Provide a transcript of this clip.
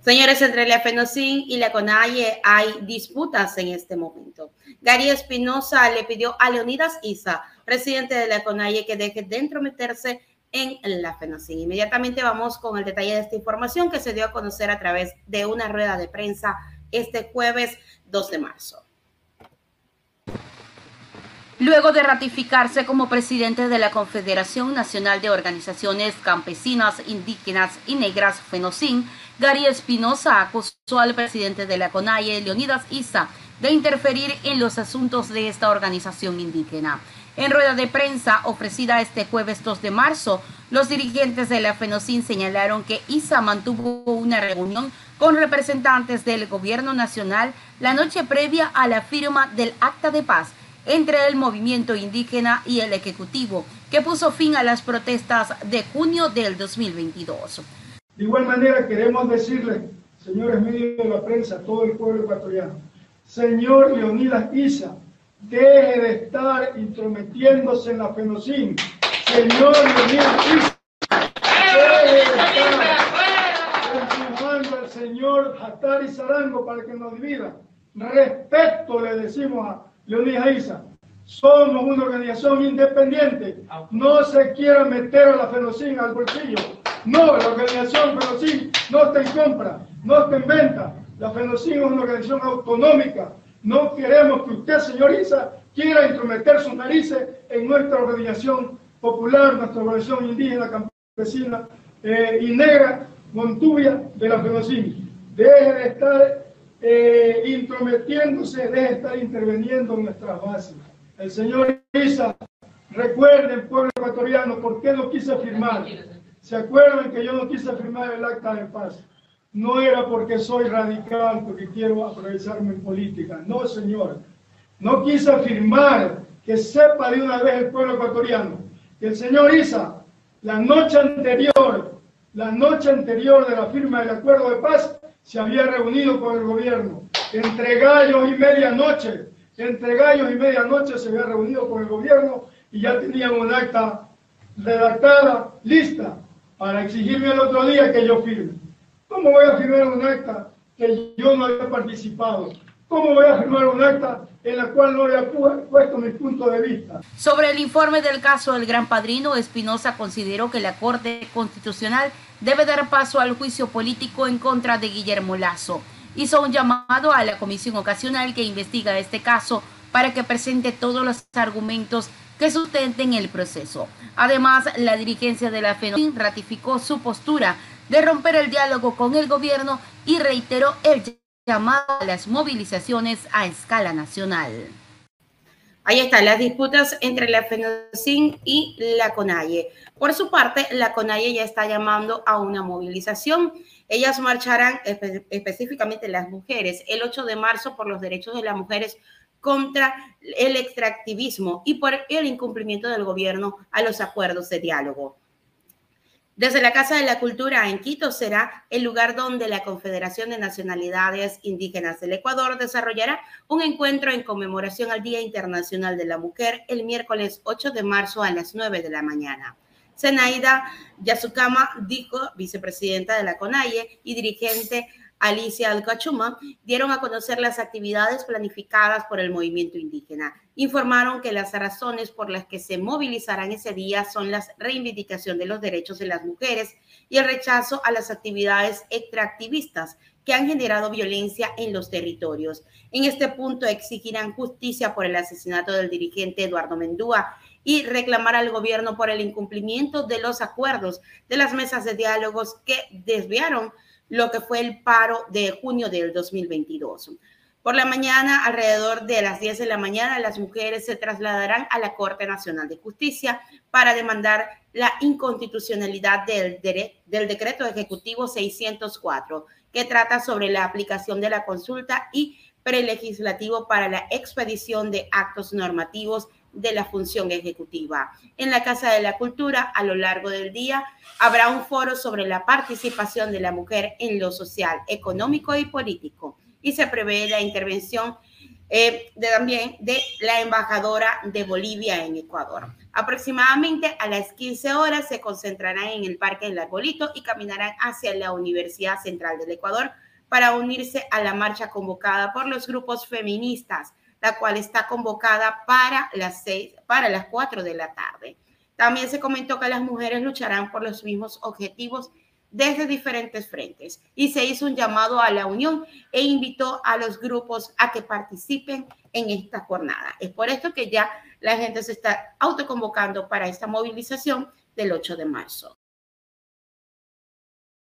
Señores, entre la FENOCIN y la CONAIE hay disputas en este momento. Gary Espinosa le pidió a Leonidas Isa, presidente de la CONAIE, que deje de entrometerse en la FENOCIN. Inmediatamente vamos con el detalle de esta información que se dio a conocer a través de una rueda de prensa este jueves 2 de marzo. Luego de ratificarse como presidente de la Confederación Nacional de Organizaciones Campesinas, Indígenas y Negras, FENOCIN, Gary Espinosa acusó al presidente de la CONAIE, Leonidas Isa, de interferir en los asuntos de esta organización indígena. En rueda de prensa ofrecida este jueves 2 de marzo, los dirigentes de la FENOCIN señalaron que ISA mantuvo una reunión con representantes del gobierno nacional la noche previa a la firma del acta de paz entre el movimiento indígena y el Ejecutivo, que puso fin a las protestas de junio del 2022. De igual manera queremos decirle, señores medios de la prensa, todo el pueblo ecuatoriano, señor Leonidas Isa, deje de estar intrometiéndose en la FENOCIN. Señor Leonidas Isa, al señor Hatari Sarango para que nos divida. Respeto le decimos a Leonidas Isa. Somos una organización independiente. No se quiera meter a la FENOCIN al bolsillo. No, la organización FENOCIN no está en compra, no está en venta. La FENOCIN es una organización autonómica. No queremos que usted, señor Isa, quiera intrometer sus narices en nuestra organización popular, nuestra organización indígena, campesina eh, y negra, Montubia de la FENOCIN. Deje de estar eh, intrometiéndose, deje de estar interviniendo en nuestras bases. El señor Isa, recuerden, pueblo ecuatoriano, por qué no quise firmar. ¿Se acuerdan que yo no quise firmar el acta de paz? No era porque soy radical, porque quiero aprovecharme en política. No, señor. No quise firmar que sepa de una vez el pueblo ecuatoriano que el señor Isa, la noche anterior, la noche anterior de la firma del acuerdo de paz, se había reunido con el gobierno. Entre gallos y medianoche entre gallos y medianoche se había reunido con el gobierno y ya tenían un acta redactada, lista, para exigirme el otro día que yo firme. ¿Cómo voy a firmar un acta que yo no había participado? ¿Cómo voy a firmar un acta en la cual no había puesto mi punto de vista? Sobre el informe del caso del Gran Padrino, Espinosa consideró que la Corte Constitucional debe dar paso al juicio político en contra de Guillermo Lazo hizo un llamado a la comisión ocasional que investiga este caso para que presente todos los argumentos que sustenten el proceso. Además, la dirigencia de la FENOCIN ratificó su postura de romper el diálogo con el gobierno y reiteró el llamado a las movilizaciones a escala nacional. Ahí están las disputas entre la FENOCIN y la CONAIE. Por su parte, la CONAIE ya está llamando a una movilización ellas marcharán, específicamente las mujeres, el 8 de marzo por los derechos de las mujeres contra el extractivismo y por el incumplimiento del gobierno a los acuerdos de diálogo. Desde la Casa de la Cultura en Quito será el lugar donde la Confederación de Nacionalidades Indígenas del Ecuador desarrollará un encuentro en conmemoración al Día Internacional de la Mujer el miércoles 8 de marzo a las 9 de la mañana. Zenaida Yasukama dijo, vicepresidenta de la CONAIE y dirigente Alicia Alcachuma, dieron a conocer las actividades planificadas por el movimiento indígena. Informaron que las razones por las que se movilizarán ese día son la reivindicación de los derechos de las mujeres y el rechazo a las actividades extractivistas que han generado violencia en los territorios. En este punto exigirán justicia por el asesinato del dirigente Eduardo Mendúa y reclamar al gobierno por el incumplimiento de los acuerdos de las mesas de diálogos que desviaron lo que fue el paro de junio del 2022. Por la mañana, alrededor de las 10 de la mañana, las mujeres se trasladarán a la Corte Nacional de Justicia para demandar la inconstitucionalidad del, del decreto ejecutivo 604, que trata sobre la aplicación de la consulta y prelegislativo para la expedición de actos normativos de la función ejecutiva. En la Casa de la Cultura, a lo largo del día, habrá un foro sobre la participación de la mujer en lo social, económico y político. Y se prevé la intervención eh, de, también de la embajadora de Bolivia en Ecuador. Aproximadamente a las 15 horas se concentrarán en el Parque del Arbolito y caminarán hacia la Universidad Central del Ecuador para unirse a la marcha convocada por los grupos feministas, la cual está convocada para las seis, para las 4 de la tarde. También se comentó que las mujeres lucharán por los mismos objetivos desde diferentes frentes y se hizo un llamado a la unión e invitó a los grupos a que participen en esta jornada. Es por esto que ya la gente se está autoconvocando para esta movilización del 8 de marzo.